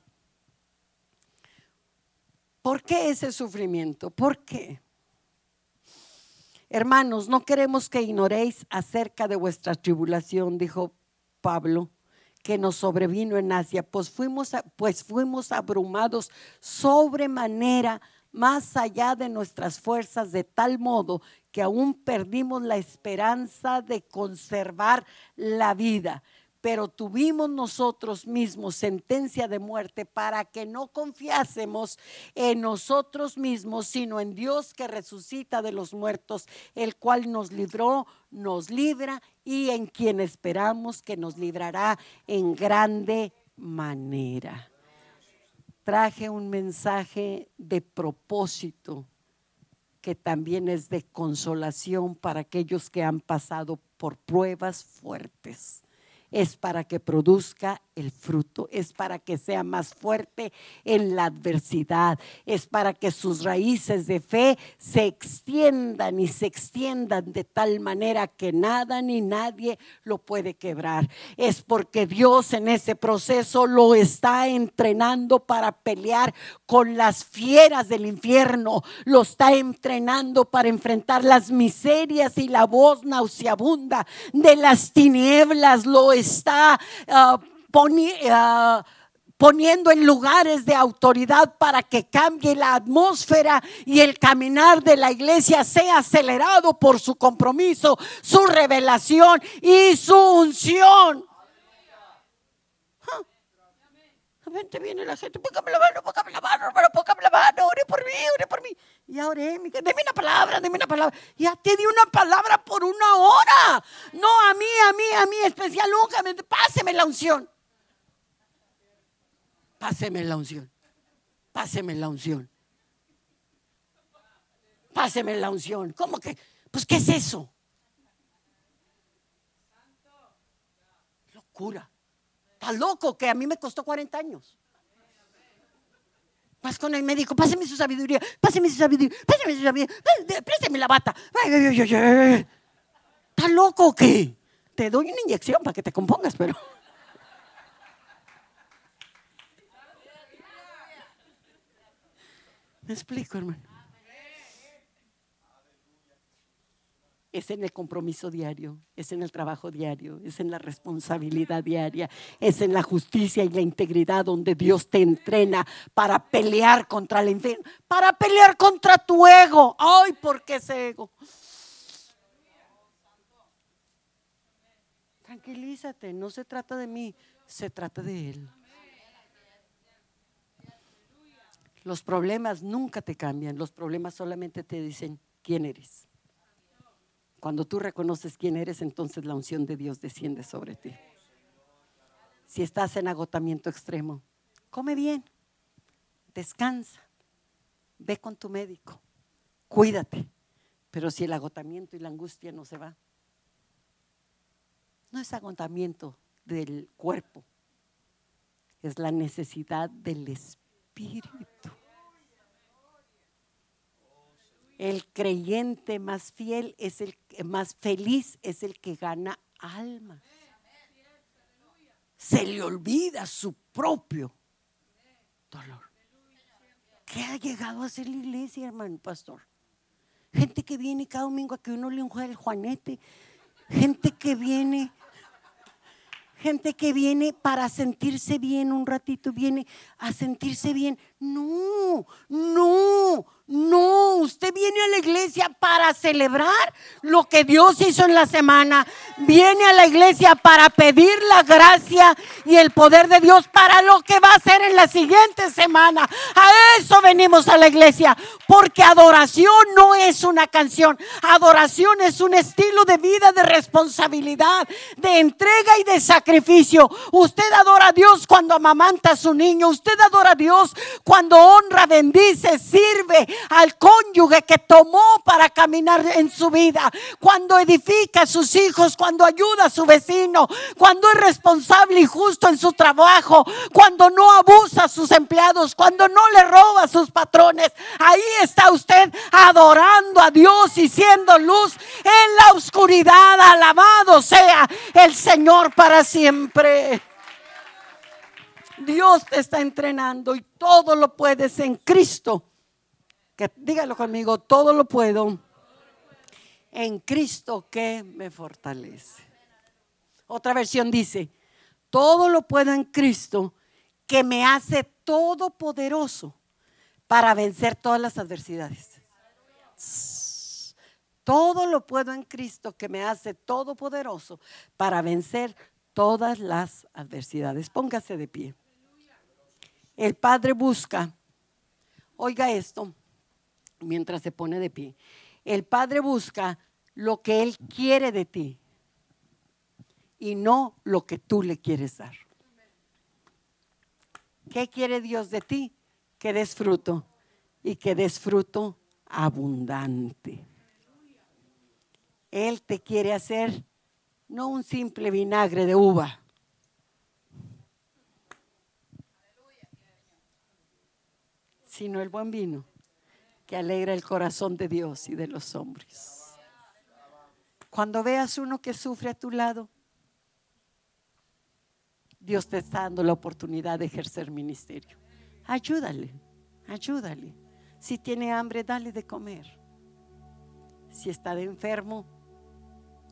¿Por qué ese sufrimiento? ¿Por qué? Hermanos, no queremos que ignoréis acerca de vuestra tribulación, dijo Pablo, que nos sobrevino en Asia, pues fuimos, pues fuimos abrumados sobremanera más allá de nuestras fuerzas, de tal modo que aún perdimos la esperanza de conservar la vida pero tuvimos nosotros mismos sentencia de muerte para que no confiásemos en nosotros mismos, sino en Dios que resucita de los muertos, el cual nos libró, nos libra y en quien esperamos que nos librará en grande manera. Traje un mensaje de propósito que también es de consolación para aquellos que han pasado por pruebas fuertes es para que produzca el fruto, es para que sea más fuerte en la adversidad, es para que sus raíces de fe se extiendan y se extiendan de tal manera que nada ni nadie lo puede quebrar. Es porque Dios en ese proceso lo está entrenando para pelear con las fieras del infierno, lo está entrenando para enfrentar las miserias y la voz nauseabunda de las tinieblas, está uh, poniendo en lugares de autoridad para que cambie la atmósfera y el caminar de la iglesia sea acelerado por su compromiso, su revelación y su unción. viene la gente, póngame la mano, póngame la mano, póngame la mano, oré, deme una palabra, deme una palabra. Ya te di una palabra por una hora. No a mí, a mí, a mí, especial, nunca. Páseme la unción. Páseme la unción. Páseme la unción. Páseme la unción. ¿Cómo que? Pues, ¿qué es eso? Locura. Está loco que a mí me costó 40 años. Con el médico, páseme su sabiduría, páseme su sabiduría, páseme su sabiduría, présteme la bata. ¿Está loco o qué? Te doy una inyección para que te compongas, pero. ¿Me explico, hermano? Es en el compromiso diario, es en el trabajo diario, es en la responsabilidad diaria, es en la justicia y la integridad donde Dios te entrena para pelear contra infierno, para pelear contra tu ego. Ay, ¿por qué ese ego? Tranquilízate, no se trata de mí, se trata de Él. Los problemas nunca te cambian, los problemas solamente te dicen quién eres. Cuando tú reconoces quién eres, entonces la unción de Dios desciende sobre ti. Si estás en agotamiento extremo, come bien, descansa, ve con tu médico, cuídate. Pero si el agotamiento y la angustia no se va, no es agotamiento del cuerpo, es la necesidad del espíritu. El creyente más fiel es el más feliz es el que gana almas. Se le olvida su propio dolor. ¿Qué ha llegado a ser la iglesia, hermano pastor? Gente que viene cada domingo a que uno le unja el juanete. Gente que viene gente que viene para sentirse bien un ratito, viene a sentirse bien. No, no, no, usted viene a la iglesia para celebrar lo que Dios hizo en la semana. Viene a la iglesia para pedir la gracia y el poder de Dios para lo que va a hacer en la siguiente semana. A eso venimos a la iglesia, porque adoración no es una canción. Adoración es un estilo de vida, de responsabilidad, de entrega y de sacrificio. Usted adora a Dios cuando amamanta a su niño. Usted adora a Dios cuando honra, bendice, sirve al cónyuge que tomó para caminar en su vida, cuando edifica a sus hijos, cuando ayuda a su vecino, cuando es responsable y justo en su trabajo, cuando no abusa a sus empleados, cuando no le roba a sus patrones. Ahí está usted adorando a Dios y siendo luz en la oscuridad. Alabado sea el Señor para siempre. Dios te está entrenando y todo lo puedes en Cristo dígalo conmigo, todo lo puedo en Cristo que me fortalece. Otra versión dice, todo lo puedo en Cristo que me hace todopoderoso para vencer todas las adversidades. Todo lo puedo en Cristo que me hace todopoderoso para vencer todas las adversidades. Póngase de pie. El Padre busca, oiga esto, mientras se pone de pie. El Padre busca lo que Él quiere de ti y no lo que tú le quieres dar. ¿Qué quiere Dios de ti? Que des fruto y que des fruto abundante. Él te quiere hacer no un simple vinagre de uva. sino el buen vino que alegra el corazón de Dios y de los hombres. Cuando veas uno que sufre a tu lado, Dios te está dando la oportunidad de ejercer ministerio. Ayúdale, ayúdale. Si tiene hambre, dale de comer. Si está de enfermo,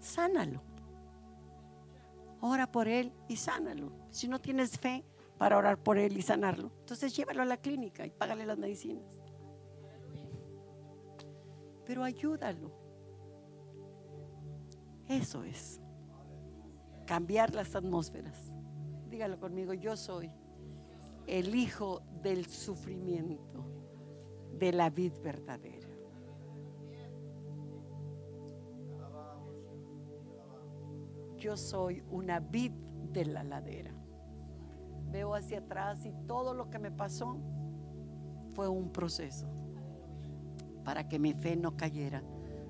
sánalo. Ora por él y sánalo. Si no tienes fe, para orar por él y sanarlo. Entonces llévalo a la clínica y págale las medicinas. Pero ayúdalo. Eso es. Cambiar las atmósferas. Dígalo conmigo, yo soy el hijo del sufrimiento, de la vid verdadera. Yo soy una vid de la ladera. Veo hacia atrás y todo lo que me pasó fue un proceso para que mi fe no cayera,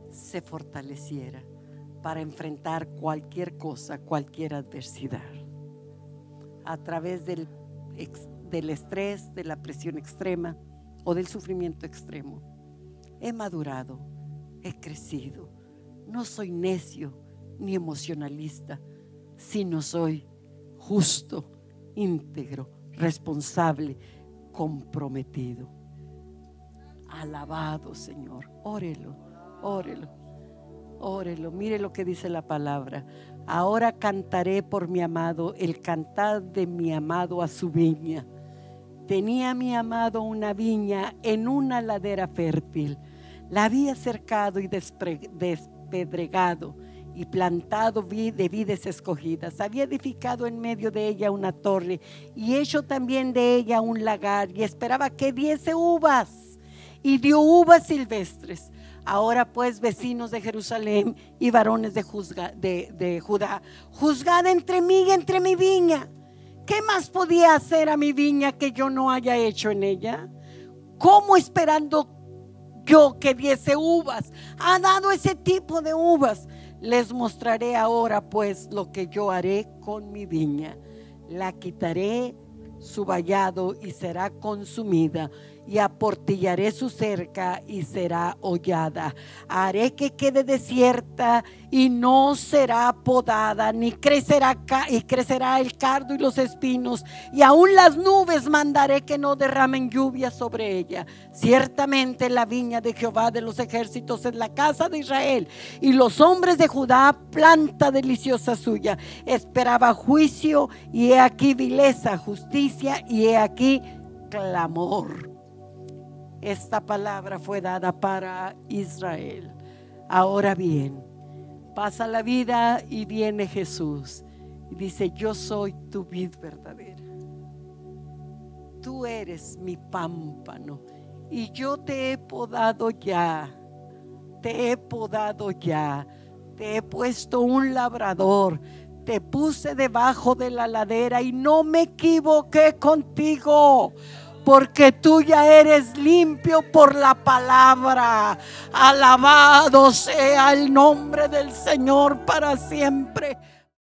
se fortaleciera para enfrentar cualquier cosa, cualquier adversidad. A través del, del estrés, de la presión extrema o del sufrimiento extremo. He madurado, he crecido. No soy necio ni emocionalista, sino soy justo, íntegro, responsable, comprometido. Alabado Señor. Órelo, órelo, órelo. Mire lo que dice la palabra. Ahora cantaré por mi amado el cantar de mi amado a su viña. Tenía mi amado una viña en una ladera fértil. La había cercado y despedregado y plantado de vides escogidas. Había edificado en medio de ella una torre y hecho también de ella un lagar y esperaba que diese uvas y dio uvas silvestres. Ahora pues, vecinos de Jerusalén y varones de, Judá, juzgad entre mí y entre mi viña. ¿Qué más podía hacer a mi viña que yo no haya hecho en ella? ¿Cómo esperando yo que diese uvas? Ha dado ese tipo de uvas. Les mostraré ahora pues lo que yo haré con mi viña. La quitaré su vallado y será consumida y aportillaré su cerca y será hollada. Haré que quede desierta y no será podada, ni crecerá y crecerá el cardo y los espinos, y aún las nubes mandaré que no derramen lluvia sobre ella. Ciertamente la viña de Jehová de los ejércitos es la casa de Israel, y los hombres de Judá planta deliciosa suya. Esperaba juicio, y he aquí vileza, justicia, y he aquí clamor esta palabra fue dada para Israel. Ahora bien, pasa la vida y viene Jesús y dice, yo soy tu vid verdadera. Tú eres mi pámpano y yo te he podado ya, te he podado ya, te he puesto un labrador, te puse debajo de la ladera y no me equivoqué contigo porque tú ya eres limpio por la palabra. Alabado sea el nombre del Señor para siempre.